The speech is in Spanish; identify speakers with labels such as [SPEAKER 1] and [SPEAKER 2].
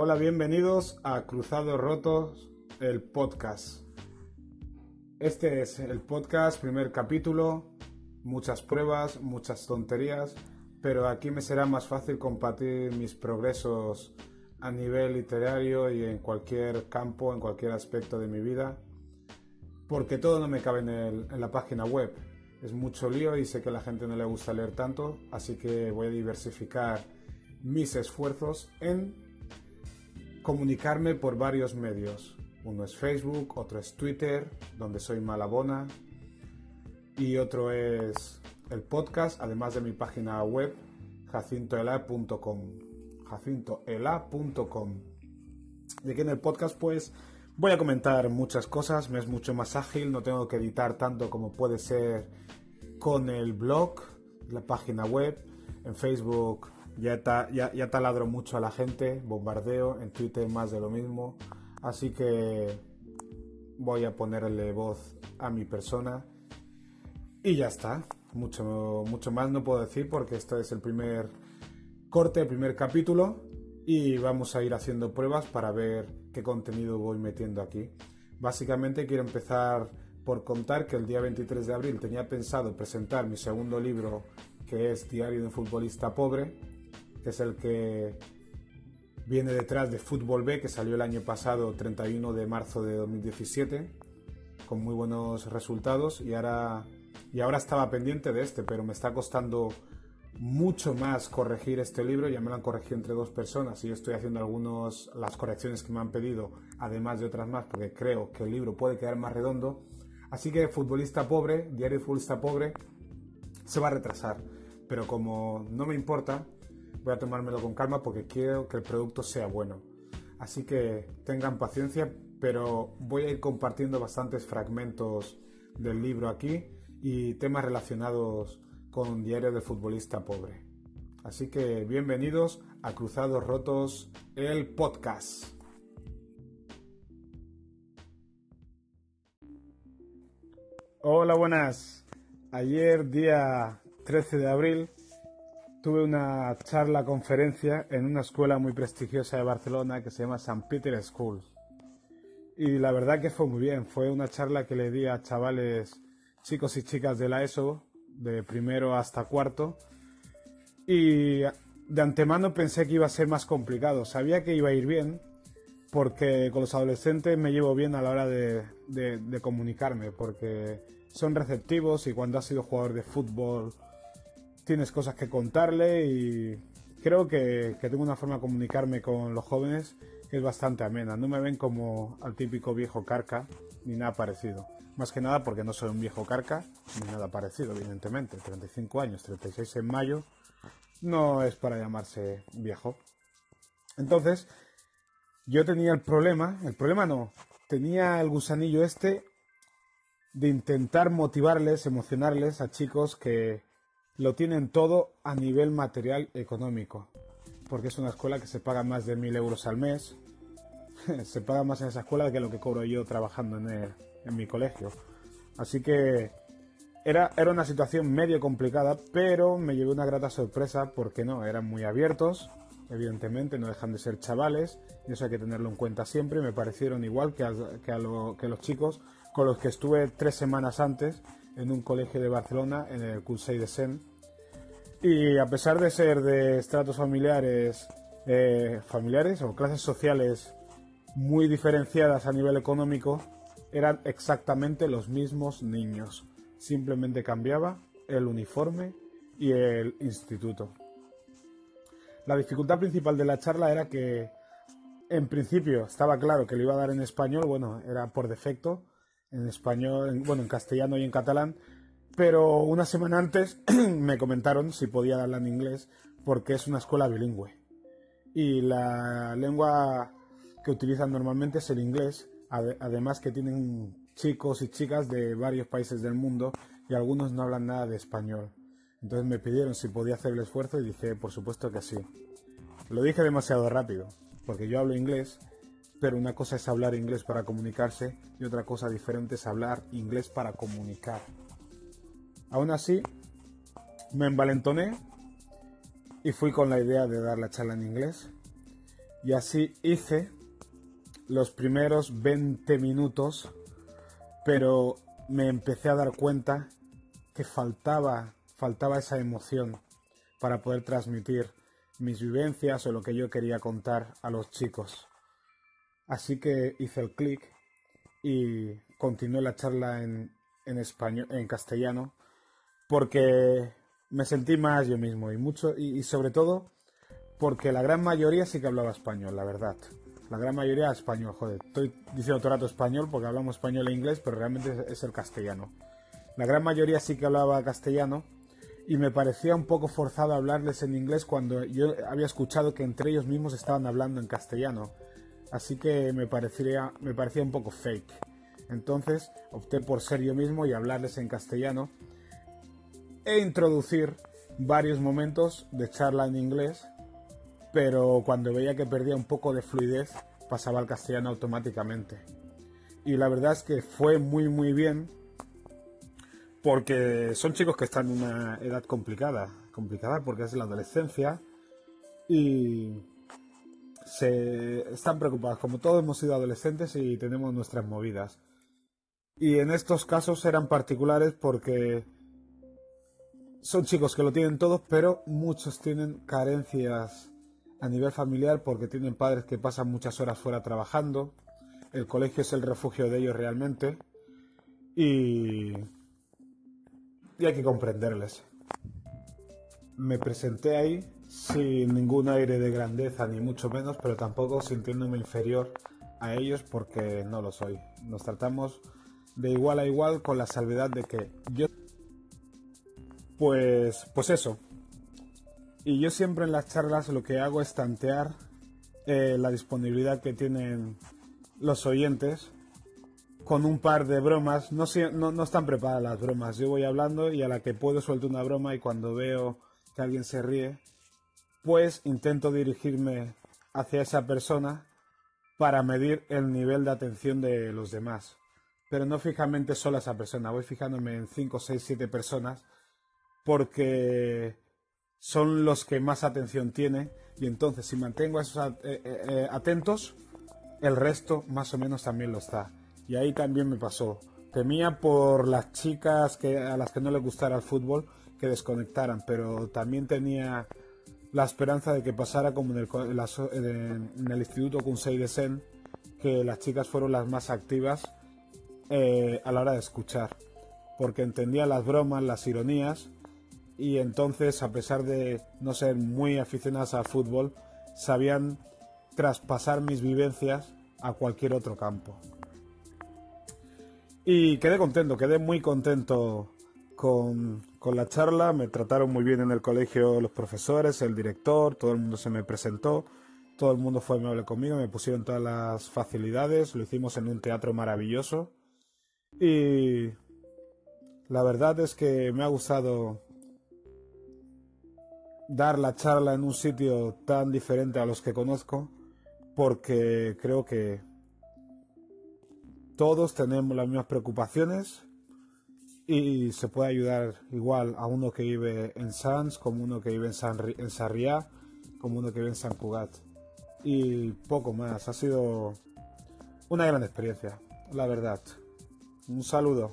[SPEAKER 1] Hola, bienvenidos a Cruzados Rotos, el podcast. Este es el podcast, primer capítulo, muchas pruebas, muchas tonterías, pero aquí me será más fácil compartir mis progresos a nivel literario y en cualquier campo, en cualquier aspecto de mi vida, porque todo no me cabe en, la página web. Es mucho lío y sé que a la gente no le gusta leer tanto, así que voy a diversificar mis esfuerzos en comunicarme por varios medios. Uno es Facebook, otro es Twitter, donde soy Malabona, y otro es el podcast, además de mi página web, jacintoela.com. jacintoela.com. Y aquí en el podcast, pues, voy a comentar muchas cosas, me es mucho más ágil, no tengo que editar tanto como puede ser con el blog, la página web, en Facebook ya, ya, taladro mucho a la gente, bombardeo, en Twitter más de lo mismo. Así que voy a ponerle voz a mi persona. Y ya está. Mucho, mucho más no puedo decir porque este es el primer corte, el primer capítulo. Y vamos a ir haciendo pruebas para ver qué contenido voy metiendo aquí. Básicamente quiero empezar por contar que el día 23 de abril tenía pensado presentar mi segundo libro que es Diario de un futbolista pobre que es el que viene detrás de Fútbol B, que salió el año pasado, 31 de marzo de 2017, con muy buenos resultados y ahora, y ahora estaba pendiente de este, pero me está costando mucho más corregir este libro, ya me lo han corregido entre dos personas y yo estoy haciendo algunas las correcciones que me han pedido, además de otras más, porque creo que el libro puede quedar más redondo. Así que Futbolista Pobre, Diario Futbolista Pobre, se va a retrasar. Pero como no me importa, voy a tomármelo con calma porque quiero que el producto sea bueno. Así que tengan paciencia, pero voy a ir compartiendo bastantes fragmentos del libro aquí y temas relacionados con Diario de Futbolista Pobre. Así que bienvenidos a Cruzados Rotos, el podcast. Hola, buenas. Ayer, día 13 de abril, tuve una charla, conferencia en una escuela muy prestigiosa de Barcelona que se llama St. Peter School. Y la verdad que fue muy bien. Fue una charla que le di a chavales, chicos y chicas de la ESO, de primero hasta cuarto. Y de antemano pensé que iba a ser más complicado. Sabía que iba a ir bien, porque con los adolescentes me llevo bien a la hora de, de comunicarme, porque son receptivos y cuando has sido jugador de fútbol tienes cosas que contarle y creo que, tengo una forma de comunicarme con los jóvenes que es bastante amena. No me ven como al típico viejo carca ni nada parecido. Más que nada porque no soy un viejo carca ni nada parecido, evidentemente. 35 años, 36 en mayo, no es para llamarse viejo. Entonces, yo tenía el problema, el problema no, tenía el gusanillo este de intentar motivarles, emocionarles a chicos que lo tienen todo a nivel material económico, porque es una escuela que se paga más de mil euros al mes. se paga más en esa escuela que lo que cobro yo trabajando en, en mi colegio. Así que era, era una situación medio complicada, pero me llevé una grata sorpresa porque no, eran muy abiertos, evidentemente no dejan de ser chavales, y eso hay que tenerlo en cuenta siempre. Me parecieron igual que, a, que, a lo, que los chicos con los que estuve tres semanas antes en un colegio de Barcelona, en el Cursey de Sen. Y a pesar de ser de estratos familiares, eh, familiares o clases sociales muy diferenciadas a nivel económico, eran exactamente los mismos niños. Simplemente cambiaba el uniforme y el instituto. La dificultad principal de la charla era que en principio estaba claro que lo iba a dar en español, bueno, era por defecto, en español, bueno, en castellano y en catalán, pero una semana antes me comentaron si podía darla en inglés porque es una escuela bilingüe. Y la lengua que utilizan normalmente es el inglés, además que tienen chicos y chicas de varios países del mundo y algunos no hablan nada de español. Entonces me pidieron si podía hacer el esfuerzo y dije, por supuesto que sí. Lo dije demasiado rápido, porque yo hablo inglés pero una cosa es hablar inglés para comunicarse y otra cosa diferente es hablar inglés para comunicar. Aún así, me envalentoné y fui con la idea de dar la charla en inglés. Y así hice los primeros 20 minutos, pero me empecé a dar cuenta que faltaba, faltaba esa emoción para poder transmitir mis vivencias o lo que yo quería contar a los chicos. Así que hice el clic y continué la charla en, en español, en castellano, porque me sentí más yo mismo y mucho y, sobre todo porque la gran mayoría sí que hablaba español, la verdad. La gran mayoría español, joder. Estoy diciendo todo el rato español porque hablamos español e inglés, pero realmente es el castellano. La gran mayoría sí que hablaba castellano y me parecía un poco forzado hablarles en inglés cuando yo había escuchado que entre ellos mismos estaban hablando en castellano. Así que me parecía, me parecía un poco fake. Entonces opté por ser yo mismo y hablarles en castellano e introducir varios momentos de charla en inglés, pero cuando veía que perdía un poco de fluidez pasaba al castellano automáticamente. Y la verdad es que fue muy muy bien porque son chicos que están en una edad complicada, complicada porque es la adolescencia y se están preocupados, como todos hemos sido adolescentes y tenemos nuestras movidas. Y en estos casos eran particulares porque son chicos que lo tienen todos, pero muchos tienen carencias a nivel familiar porque tienen padres que pasan muchas horas fuera trabajando. El colegio es el refugio de ellos realmente. Y y hay que comprenderles. Me presenté ahí sin ningún aire de grandeza, ni mucho menos, pero tampoco sintiéndome inferior a ellos porque no lo soy. Nos tratamos de igual a igual con la salvedad de que yo... Pues, pues eso. Y yo siempre en las charlas lo que hago es tantear eh, la disponibilidad que tienen los oyentes con un par de bromas. No, no, no, están preparadas las bromas. Yo voy hablando y a la que puedo suelto una broma y cuando veo que alguien se ríe, pues intento dirigirme hacia esa persona para medir el nivel de atención de los demás. Pero no fijamente solo a esa persona, voy fijándome en 5, 6, 7 personas porque son los que más atención tienen y entonces si mantengo a esos eh, eh, eh, atentos, el resto más o menos también lo está. Y ahí también me pasó. Temía por las chicas que, a las que no les gustara el fútbol que desconectaran, pero también tenía la esperanza de que pasara como en el, en el Instituto Kunsei de Sen, que las chicas fueron las más activas eh, a la hora de escuchar, porque entendía las bromas, las ironías, y entonces, a pesar de no ser muy aficionadas al fútbol, sabían traspasar mis vivencias a cualquier otro campo. Y quedé contento, quedé muy contento con, la charla. Me trataron muy bien en el colegio los profesores, el director, todo el mundo se me presentó. Todo el mundo fue amable conmigo, me pusieron todas las facilidades, lo hicimos en un teatro maravilloso. Y la verdad es que me ha gustado dar la charla en un sitio tan diferente a los que conozco, porque creo que todos tenemos las mismas preocupaciones y se puede ayudar igual a uno que vive en Sans, como uno que vive en, San, en Sarriá, como uno que vive en San Cugat. Y poco más. Ha sido una gran experiencia, la verdad. Un saludo.